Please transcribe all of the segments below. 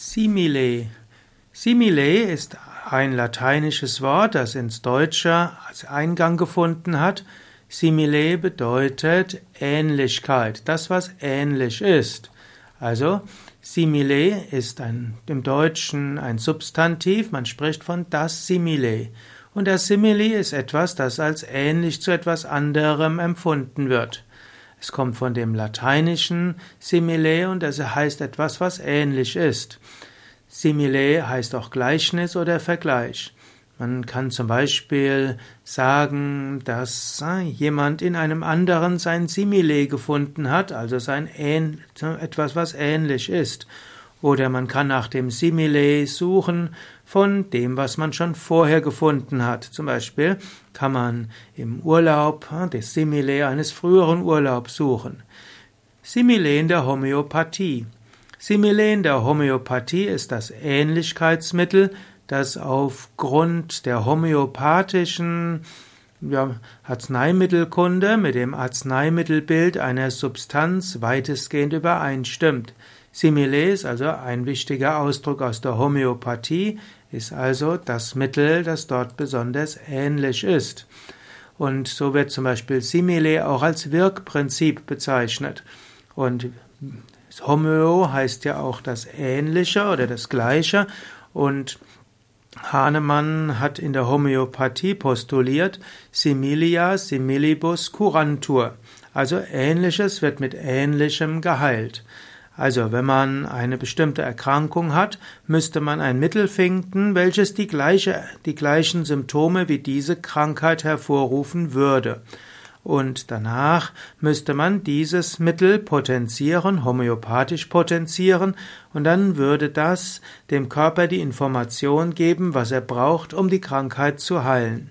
Simile. Simile ist ein lateinisches Wort, das ins Deutsche als Eingang gefunden hat. Simile bedeutet Ähnlichkeit, das was ähnlich ist. Also simile ist ein, im Deutschen ein Substantiv, man spricht von das Simile. Und das Simile ist etwas, das als ähnlich zu etwas anderem empfunden wird. Es kommt von dem lateinischen simile und das heißt etwas, was ähnlich ist. Simile heißt auch Gleichnis oder Vergleich. Man kann zum Beispiel sagen, dass äh, jemand in einem anderen sein Simile gefunden hat, also sein etwas, was ähnlich ist. Oder man kann nach dem Simile suchen von dem, was man schon vorher gefunden hat. Zum Beispiel kann man im Urlaub äh, das Simile eines früheren Urlaubs suchen. Simile in der Homöopathie. Simile in der Homöopathie ist das Ähnlichkeitsmittel, das aufgrund der homöopathischen ja, Arzneimittelkunde mit dem Arzneimittelbild einer Substanz weitestgehend übereinstimmt. Simile ist also ein wichtiger Ausdruck aus der Homöopathie, ist also das Mittel, das dort besonders ähnlich ist. Und so wird zum Beispiel Simile auch als Wirkprinzip bezeichnet. Und Homöo heißt ja auch das Ähnliche oder das Gleiche. Und Hahnemann hat in der Homöopathie postuliert, similia similibus curantur. Also Ähnliches wird mit Ähnlichem geheilt. Also wenn man eine bestimmte Erkrankung hat, müsste man ein Mittel finden, welches die, gleiche, die gleichen Symptome wie diese Krankheit hervorrufen würde. Und danach müsste man dieses Mittel potenzieren, homöopathisch potenzieren, und dann würde das dem Körper die Information geben, was er braucht, um die Krankheit zu heilen.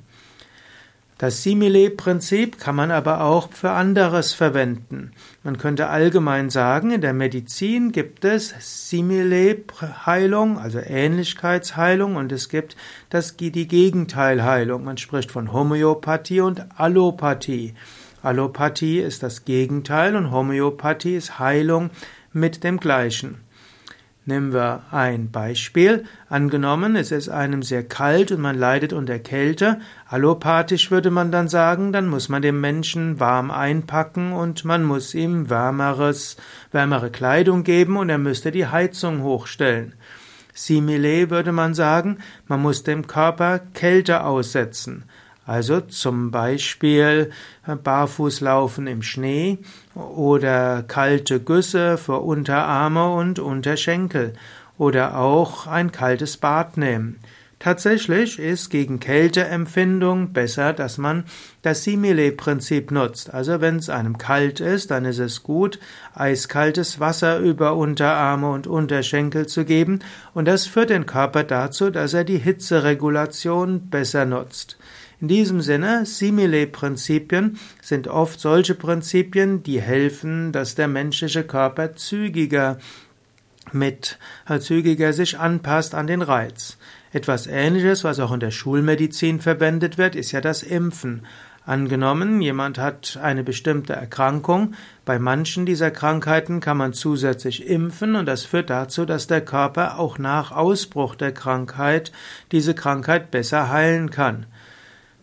Das Simile-Prinzip kann man aber auch für anderes verwenden. Man könnte allgemein sagen, in der Medizin gibt es Simile-Heilung, also Ähnlichkeitsheilung, und es gibt das, die Gegenteilheilung. Man spricht von Homöopathie und Allopathie. Allopathie ist das Gegenteil und Homöopathie ist Heilung mit dem Gleichen. Nehmen wir ein Beispiel. Angenommen, es ist einem sehr kalt und man leidet unter Kälte. Allopathisch würde man dann sagen, dann muss man dem Menschen warm einpacken und man muss ihm wärmeres, wärmere Kleidung geben und er müsste die Heizung hochstellen. Simile würde man sagen, man muss dem Körper Kälte aussetzen. Also zum Beispiel Barfußlaufen im Schnee oder kalte Güsse für Unterarme und Unterschenkel oder auch ein kaltes Bad nehmen. Tatsächlich ist gegen Kälteempfindung besser, dass man das Simile-Prinzip nutzt. Also wenn es einem kalt ist, dann ist es gut, eiskaltes Wasser über Unterarme und Unterschenkel zu geben und das führt den Körper dazu, dass er die Hitzeregulation besser nutzt. In diesem Sinne, Simile-Prinzipien sind oft solche Prinzipien, die helfen, dass der menschliche Körper zügiger mit äh, zügiger sich anpasst an den Reiz. Etwas ähnliches, was auch in der Schulmedizin verwendet wird, ist ja das Impfen. Angenommen, jemand hat eine bestimmte Erkrankung, bei manchen dieser Krankheiten kann man zusätzlich impfen und das führt dazu, dass der Körper auch nach Ausbruch der Krankheit diese Krankheit besser heilen kann.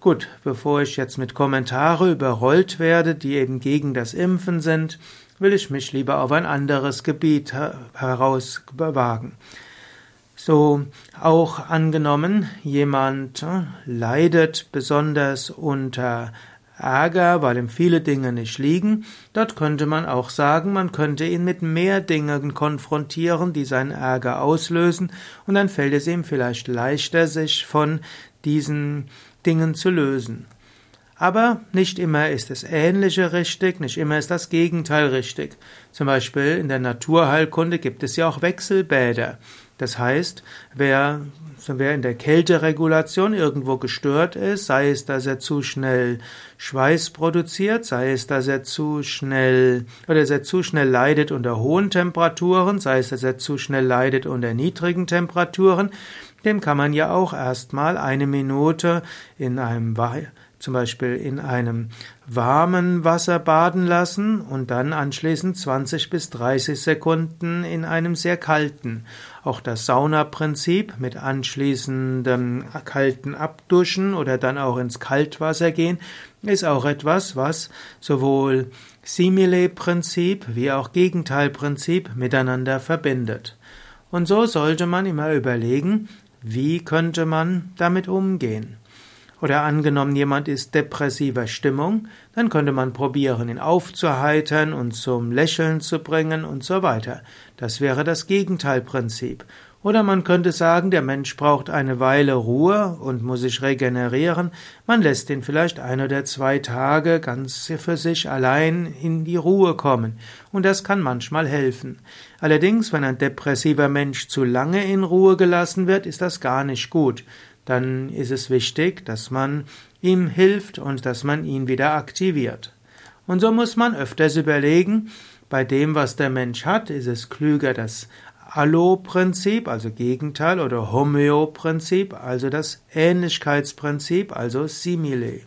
Gut, bevor ich jetzt mit Kommentare überrollt werde, die eben gegen das Impfen sind, will ich mich lieber auf ein anderes Gebiet herauswagen. So auch angenommen, jemand äh, leidet besonders unter Ärger, weil ihm viele Dinge nicht liegen. Dort könnte man auch sagen, man könnte ihn mit mehr Dingen konfrontieren, die seinen Ärger auslösen, und dann fällt es ihm vielleicht leichter, sich von diesen Dingen zu lösen. Aber nicht immer ist das Ähnliche richtig, nicht immer ist das Gegenteil richtig. Zum Beispiel in der Naturheilkunde gibt es ja auch Wechselbäder. Das heißt, wer, wer in der Kälteregulation irgendwo gestört ist, sei es, dass er zu schnell Schweiß produziert, sei es, dass er zu schnell oder dass er zu schnell leidet unter hohen Temperaturen, sei es, dass er zu schnell leidet unter niedrigen Temperaturen, dem kann man ja auch erstmal eine Minute in einem zum Beispiel in einem warmen Wasser baden lassen und dann anschließend 20 bis 30 Sekunden in einem sehr kalten. Auch das Saunaprinzip mit anschließendem kalten Abduschen oder dann auch ins Kaltwasser gehen ist auch etwas, was sowohl Simile-Prinzip wie auch Gegenteilprinzip miteinander verbindet. Und so sollte man immer überlegen, wie könnte man damit umgehen. Oder angenommen, jemand ist depressiver Stimmung, dann könnte man probieren, ihn aufzuheitern und zum Lächeln zu bringen und so weiter. Das wäre das Gegenteilprinzip. Oder man könnte sagen, der Mensch braucht eine Weile Ruhe und muss sich regenerieren. Man lässt ihn vielleicht ein oder zwei Tage ganz für sich allein in die Ruhe kommen. Und das kann manchmal helfen. Allerdings, wenn ein depressiver Mensch zu lange in Ruhe gelassen wird, ist das gar nicht gut. Dann ist es wichtig, dass man ihm hilft und dass man ihn wieder aktiviert. Und so muss man öfters überlegen, bei dem, was der Mensch hat, ist es klüger, das Allo-Prinzip, also Gegenteil, oder Homöo-Prinzip, also das Ähnlichkeitsprinzip, also Simile.